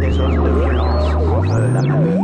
Des hommes de violence. En veulent